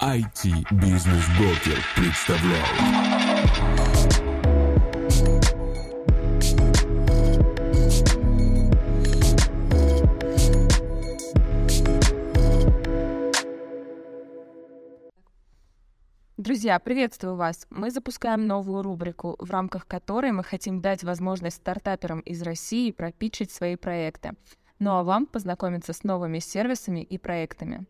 IT-бизнес-брокер представляет. Друзья, приветствую вас! Мы запускаем новую рубрику, в рамках которой мы хотим дать возможность стартаперам из России пропичить свои проекты. Ну а вам познакомиться с новыми сервисами и проектами.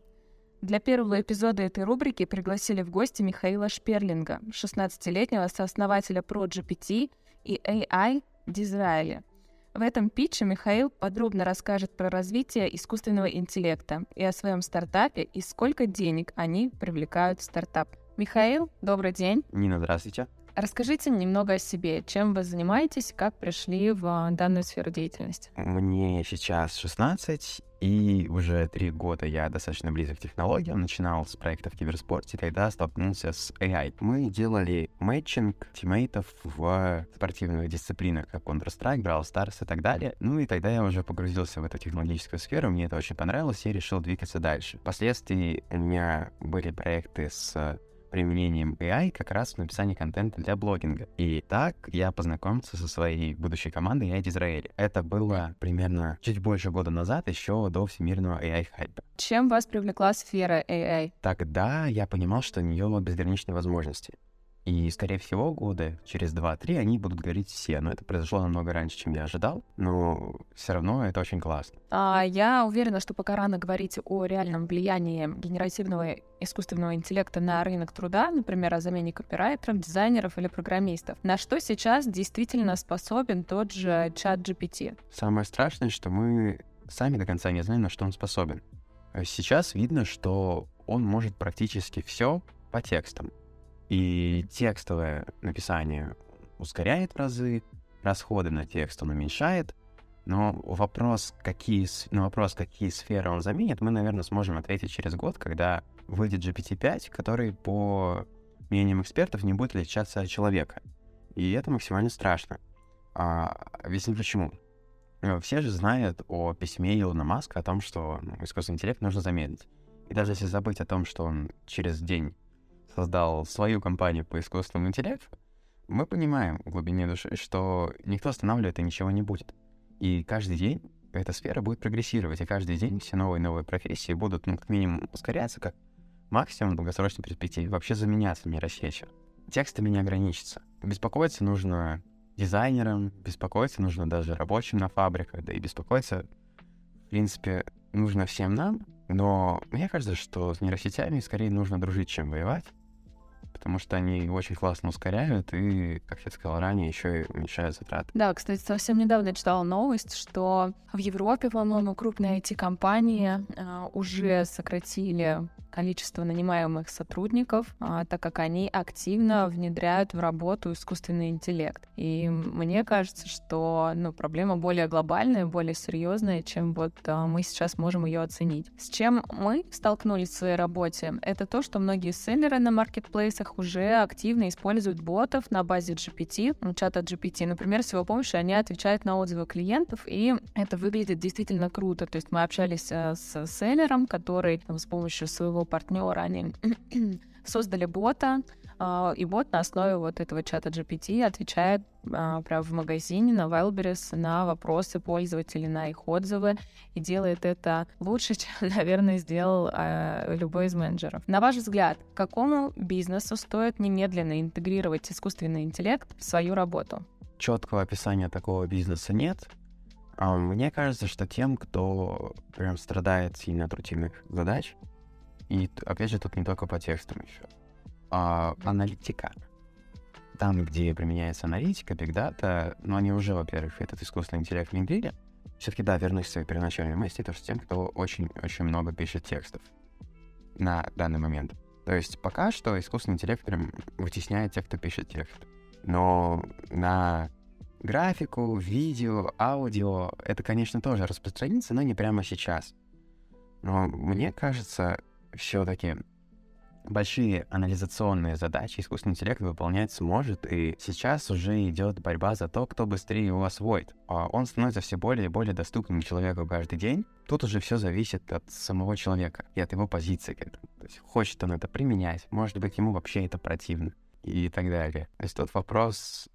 Для первого эпизода этой рубрики пригласили в гости Михаила Шперлинга, 16-летнего сооснователя ProGPT и AI Disraeli. В этом питче Михаил подробно расскажет про развитие искусственного интеллекта и о своем стартапе и сколько денег они привлекают в стартап. Михаил, добрый день. Нина, здравствуйте. Расскажите немного о себе. Чем вы занимаетесь, как пришли в а, данную сферу деятельности? Мне сейчас 16, и уже три года я достаточно близок к технологиям. Начинал с проекта в киберспорте, тогда столкнулся с AI. Мы делали мэтчинг тиммейтов в спортивных дисциплинах, как Counter-Strike, Brawl Stars и так далее. Ну и тогда я уже погрузился в эту технологическую сферу, мне это очень понравилось, и решил двигаться дальше. Впоследствии у меня были проекты с применением AI как раз в написании контента для блогинга. И так я познакомился со своей будущей командой AI Израиль. Это было примерно чуть больше года назад, еще до всемирного AI-хайпа. Чем вас привлекла сфера AI? Тогда я понимал, что у нее безграничные возможности. И, скорее всего, годы через 2-3 они будут говорить все. Но это произошло намного раньше, чем я ожидал. Но все равно это очень классно. А, я уверена, что пока рано говорить о реальном влиянии генеративного искусственного интеллекта на рынок труда, например, о замене копирайтеров, дизайнеров или программистов. На что сейчас действительно способен тот же чат GPT? Самое страшное, что мы сами до конца не знаем, на что он способен. Сейчас видно, что он может практически все по текстам. И текстовое написание ускоряет разы, расходы на текст он уменьшает, но вопрос, какие, на вопрос, какие сферы он заменит, мы, наверное, сможем ответить через год, когда выйдет GPT-5, который, по мнениям экспертов, не будет отличаться от человека. И это максимально страшно. А, объясню почему. Э, все же знают о письме Илона Маска о том, что ну, искусственный интеллект нужно замедлить. И даже если забыть о том, что он через день создал свою компанию по искусственному интеллекту, мы понимаем в глубине души, что никто останавливает и ничего не будет. И каждый день эта сфера будет прогрессировать, и каждый день все новые и новые профессии будут, ну, как минимум, ускоряться, как максимум в долгосрочной перспективе, вообще заменяться нейросетью. Текстами не ограничится. Беспокоиться нужно дизайнерам, беспокоиться нужно даже рабочим на фабриках, да и беспокоиться, в принципе, нужно всем нам, но мне кажется, что с нейросетями скорее нужно дружить, чем воевать потому что они очень классно ускоряют и, как я сказал ранее, еще и уменьшают затраты. Да, кстати, совсем недавно я читала новость, что в Европе, по-моему, крупные IT-компании э, уже сократили количество нанимаемых сотрудников, а, так как они активно внедряют в работу искусственный интеллект. И мне кажется, что ну, проблема более глобальная, более серьезная, чем вот а, мы сейчас можем ее оценить. С чем мы столкнулись в своей работе, это то, что многие селлеры на маркетплейсах уже активно используют ботов на базе GPT, чата GPT. Например, с его помощью они отвечают на отзывы клиентов, и это выглядит действительно круто. То есть мы общались э, с селлером, который там, с помощью своего партнера они создали бота, и бот на основе вот этого чата GPT отвечает uh, прямо в магазине на Wildberries на вопросы пользователей, на их отзывы, и делает это лучше, чем, наверное, сделал uh, любой из менеджеров. На ваш взгляд, какому бизнесу стоит немедленно интегрировать искусственный интеллект в свою работу? Четкого описания такого бизнеса нет. А мне кажется, что тем, кто прям страдает сильно от рутинных задач, и опять же, тут не только по текстам еще. А, аналитика. Там, где применяется аналитика, Data, но они уже, во-первых, этот искусственный интеллект внедрили. Все-таки, да, вернусь к своей первоначальной мысли, то, что тем, кто очень-очень много пишет текстов на данный момент. То есть пока что искусственный интеллект прям вытесняет тех, кто пишет текст. Но на графику, видео, аудио это, конечно, тоже распространится, но не прямо сейчас. Но мне кажется, все-таки большие анализационные задачи искусственный интеллект выполнять сможет, и сейчас уже идет борьба за то, кто быстрее его освоит. А он становится все более и более доступным человеку каждый день. Тут уже все зависит от самого человека и от его позиции к этому. То есть хочет он это применять, может быть, ему вообще это противно и так далее. То есть тот вопрос,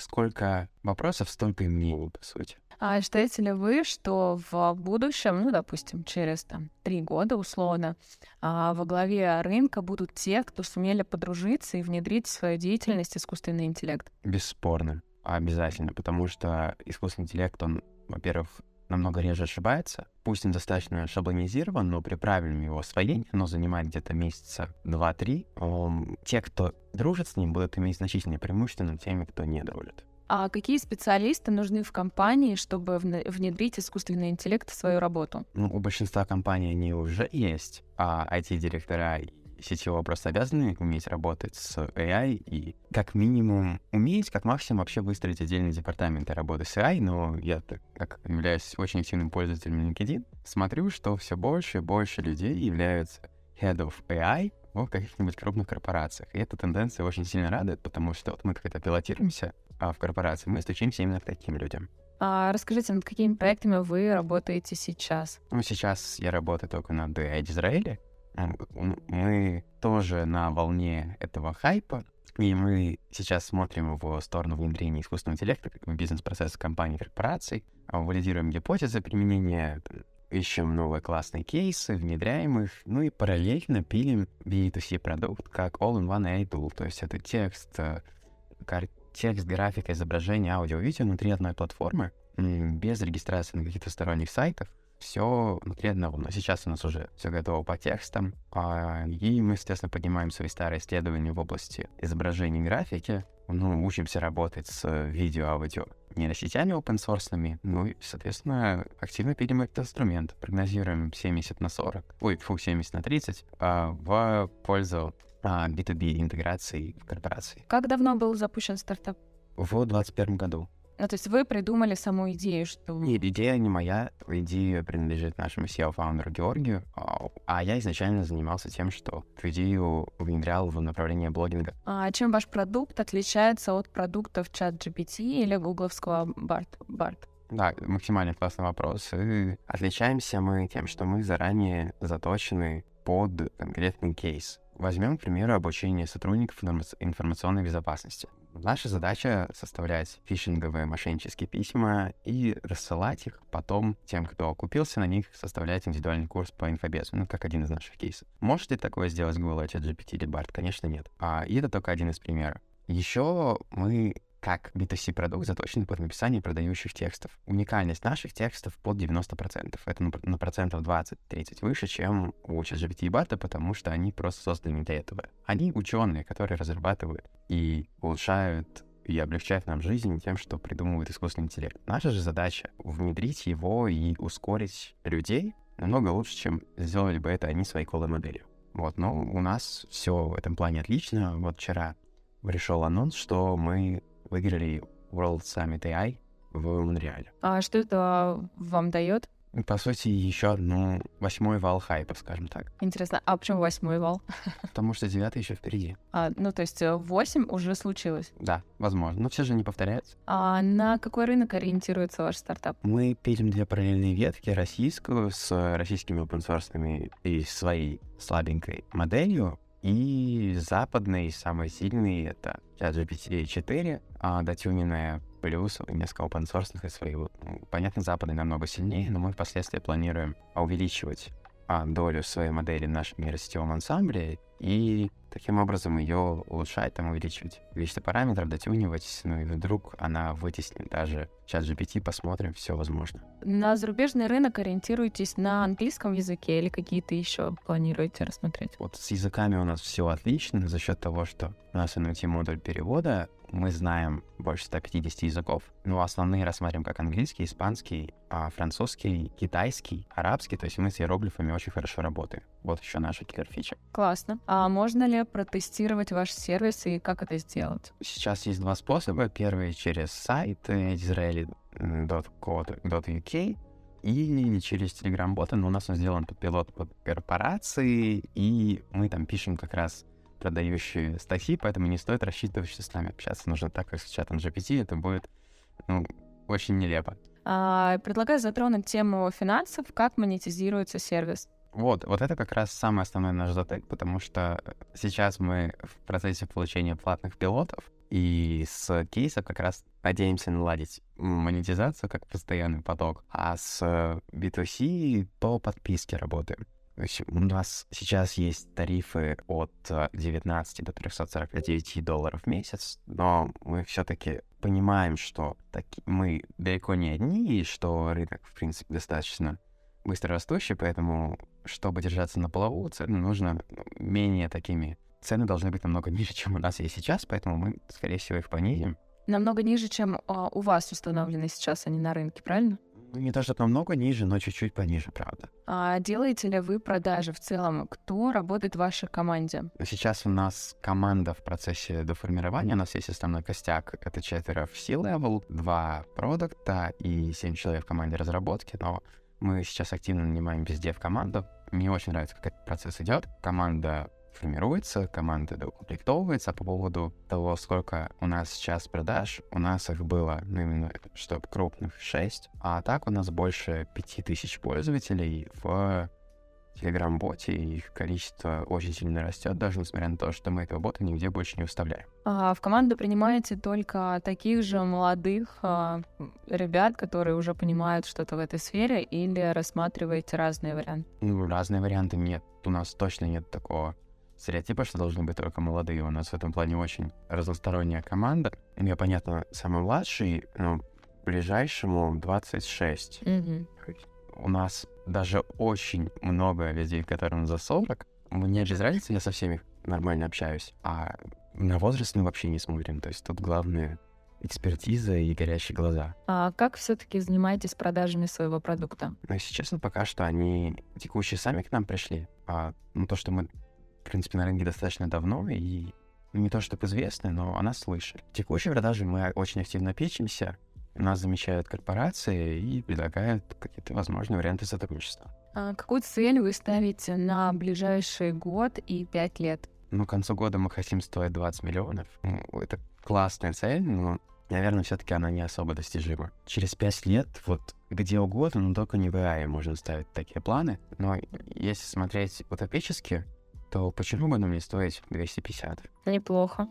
сколько вопросов, столько и мнений, по сути. А считаете ли вы, что в будущем, ну, допустим, через там три года условно, а, во главе рынка будут те, кто сумели подружиться и внедрить в свою деятельность искусственный интеллект? Бесспорно, обязательно, потому что искусственный интеллект, он, во-первых, намного реже ошибается. Пусть он достаточно шаблонизирован, но при правильном его освоении оно занимает где-то месяца 2-3. Те, кто дружит с ним, будут иметь значительное преимущество над теми, кто не дружит. А какие специалисты нужны в компании, чтобы внедрить искусственный интеллект в свою работу? Ну, у большинства компаний они уже есть, а IT-директора CTO просто обязаны уметь работать с AI и как минимум уметь, как максимум вообще выстроить отдельные департаменты работы с AI, но я, как являюсь очень активным пользователем LinkedIn, смотрю, что все больше и больше людей являются head of AI в каких-нибудь крупных корпорациях. И эта тенденция очень сильно радует, потому что вот мы как-то пилотируемся в корпорации, мы стучимся именно к таким людям. А расскажите, над какими проектами вы работаете сейчас? Ну, сейчас я работаю только над Израиле. Мы тоже на волне этого хайпа, и мы сейчас смотрим в сторону внедрения искусственного интеллекта в бизнес-процесс компаний и корпораций, а, валидируем гипотезы применения, ищем новые классные кейсы, внедряем их, ну и параллельно пилим B2C продукт как All-in-One AI Tool, то есть это текст, э, картинка, текст, графика, изображение, аудио, видео внутри одной платформы, без регистрации на каких-то сторонних сайтах, все внутри одного. Но сейчас у нас уже все готово по текстам, а, и мы, естественно, поднимаем свои старые исследования в области изображения и графики, ну, учимся работать с видео, аудио, нейросетями open source, ну и, соответственно, активно пилим этот инструмент. Прогнозируем 70 на 40, ой, фу, 70 на 30 а, в пользу B2B а, интеграции в корпорации. Как давно был запущен стартап? В 2021 году. Ну, то есть вы придумали саму идею, что... Нет, идея не моя. Идея принадлежит нашему SEO-фаундеру Георгию. А, а я изначально занимался тем, что эту идею внедрял в направление блогинга. А чем ваш продукт отличается от продуктов чат GPT или гугловского BART? BART? Да, максимально классный вопрос. И отличаемся мы тем, что мы заранее заточены под конкретный кейс. Возьмем, к примеру, обучение сотрудников информационной безопасности. Наша задача составлять фишинговые мошеннические письма и рассылать их потом тем, кто окупился на них, составлять индивидуальный курс по инфобезу, ну, как один из наших кейсов. Может ли такое сделать Google, ChatGPT или BART? Конечно, нет. А, и это только один из примеров. Еще мы как B2C продукт заточен под написание продающих текстов. Уникальность наших текстов под 90%. Это на процентов 20-30 выше, чем у ChatGPT и Бата, потому что они просто созданы для этого. Они ученые, которые разрабатывают и улучшают и облегчают нам жизнь тем, что придумывают искусственный интеллект. Наша же задача — внедрить его и ускорить людей намного лучше, чем сделали бы это они своей колой-моделью. Вот, но у нас все в этом плане отлично. Вот вчера пришел анонс, что мы выиграли World Summit AI в Монреале. А что это вам дает? По сути, еще одну восьмой вал хайпа, скажем так. Интересно, а почему восьмой вал? Потому что девятый еще впереди. А, ну, то есть э, восемь уже случилось? Да, возможно. Но все же не повторяется. А на какой рынок ориентируется ваш стартап? Мы пилим две параллельные ветки. Российскую с российскими open и своей слабенькой моделью. И западный, самый сильный, это ChatGPT 4, а дотюненная плюс несколько open source и свои. Ну, понятно, западный намного сильнее, но мы впоследствии планируем увеличивать а, долю своей модели в нашем нейросетевом ансамбле и таким образом ее улучшать, там увеличивать количество параметров, дотюнивать, ну и вдруг она вытеснит даже чат GPT, посмотрим, все возможно. На зарубежный рынок ориентируетесь на английском языке или какие-то еще планируете рассмотреть? Вот с языками у нас все отлично за счет того, что у нас NLT модуль перевода, мы знаем больше 150 языков, но основные рассматриваем как английский, испанский, а французский, китайский, арабский, то есть мы с иероглифами очень хорошо работаем. Вот еще наша киллер-фича. Классно. А можно ли протестировать ваш сервис и как это сделать? Сейчас есть два способа. Первый через сайт израили.co.uk, или через Telegram-бота, но у нас он сделан под пилот под корпорации, и мы там пишем как раз продающие статьи, поэтому не стоит рассчитывать, что с нами общаться нужно так, как с чатом GPT, это будет ну, очень нелепо. А, предлагаю затронуть тему финансов, как монетизируется сервис. Вот, вот это как раз самый основной наш затык, потому что сейчас мы в процессе получения платных пилотов, и с кейсов как раз надеемся наладить монетизацию как постоянный поток, а с B2C по подписке работаем. У нас сейчас есть тарифы от 19 до 349 долларов в месяц, но мы все-таки понимаем, что таки, мы далеко не одни, и что рынок, в принципе, достаточно быстро растущий, поэтому, чтобы держаться на плаву, цены нужно ну, менее такими. Цены должны быть намного ниже, чем у нас есть сейчас, поэтому мы, скорее всего, их понизим. Намного ниже, чем а, у вас установлены сейчас они на рынке, правильно? Ну, не то, что намного ниже, но чуть-чуть пониже, правда. А делаете ли вы продажи в целом? Кто работает в вашей команде? Сейчас у нас команда в процессе доформирования. У нас есть основной костяк. Это четверо в C-level, два продукта и семь человек в команде разработки. Но мы сейчас активно нанимаем везде в команду. Мне очень нравится, как этот процесс идет. Команда формируется, команда доукомплектовывается. По поводу того, сколько у нас сейчас продаж, у нас их было, ну, именно, чтобы крупных, 6. А так у нас больше 5000 пользователей в Telegram-боте, их количество очень сильно растет, даже несмотря на то, что мы этого бота нигде больше не выставляем. А в команду принимаете только таких же молодых а, ребят, которые уже понимают что-то в этой сфере, или рассматриваете разные варианты? Ну, разные варианты нет. У нас точно нет такого стереотипа, что должны быть только молодые. У нас в этом плане очень разносторонняя команда. Я, понятно, самый младший, но ближайшему 26. Mm-hmm. У нас даже очень много людей, которым за 40. Мне без разницы, я со всеми нормально общаюсь. А на возраст мы вообще не смотрим. То есть тут главное экспертиза и горящие глаза. А как все-таки занимаетесь продажами своего продукта? Ну, если честно, пока что они текущие сами к нам пришли. А ну, то, что мы, в принципе, на рынке достаточно давно, и не то чтобы известны, но о нас слышали. Текущие продажи мы очень активно печемся, нас замечают корпорации и предлагают какие-то возможные варианты сотрудничества. А какую цель вы ставите на ближайший год и пять лет? Ну, к концу года мы хотим стоить 20 миллионов. Ну, это классная цель, но, наверное, все-таки она не особо достижима. Через пять лет, вот где угодно, но только не в AI можно ставить такие планы. Но если смотреть утопически, то почему бы нам не стоить 250? Неплохо.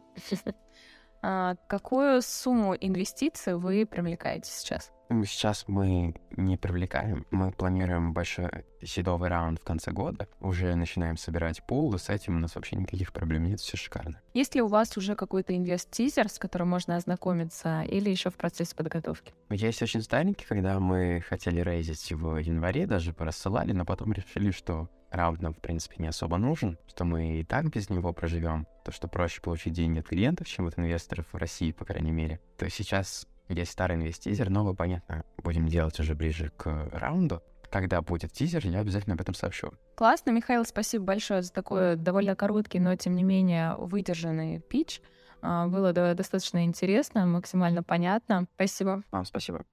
А какую сумму инвестиций вы привлекаете сейчас? Сейчас мы не привлекаем. Мы планируем большой седовый раунд в конце года. Уже начинаем собирать пул, и с этим у нас вообще никаких проблем нет, все шикарно. Есть ли у вас уже какой-то инвест-тизер, с которым можно ознакомиться, или еще в процессе подготовки? Есть очень старенький, когда мы хотели рейзить его в январе, даже порассылали, но потом решили, что раунд нам, в принципе, не особо нужен, что мы и так без него проживем. То, что проще получить деньги от клиентов, чем от инвесторов в России, по крайней мере. То есть сейчас есть старый инвестизер, новый, понятно, будем делать уже ближе к раунду. Когда будет тизер, я обязательно об этом сообщу. Классно, Михаил, спасибо большое за такой довольно короткий, но тем не менее выдержанный пич. А, было достаточно интересно, максимально понятно. Спасибо. Вам спасибо.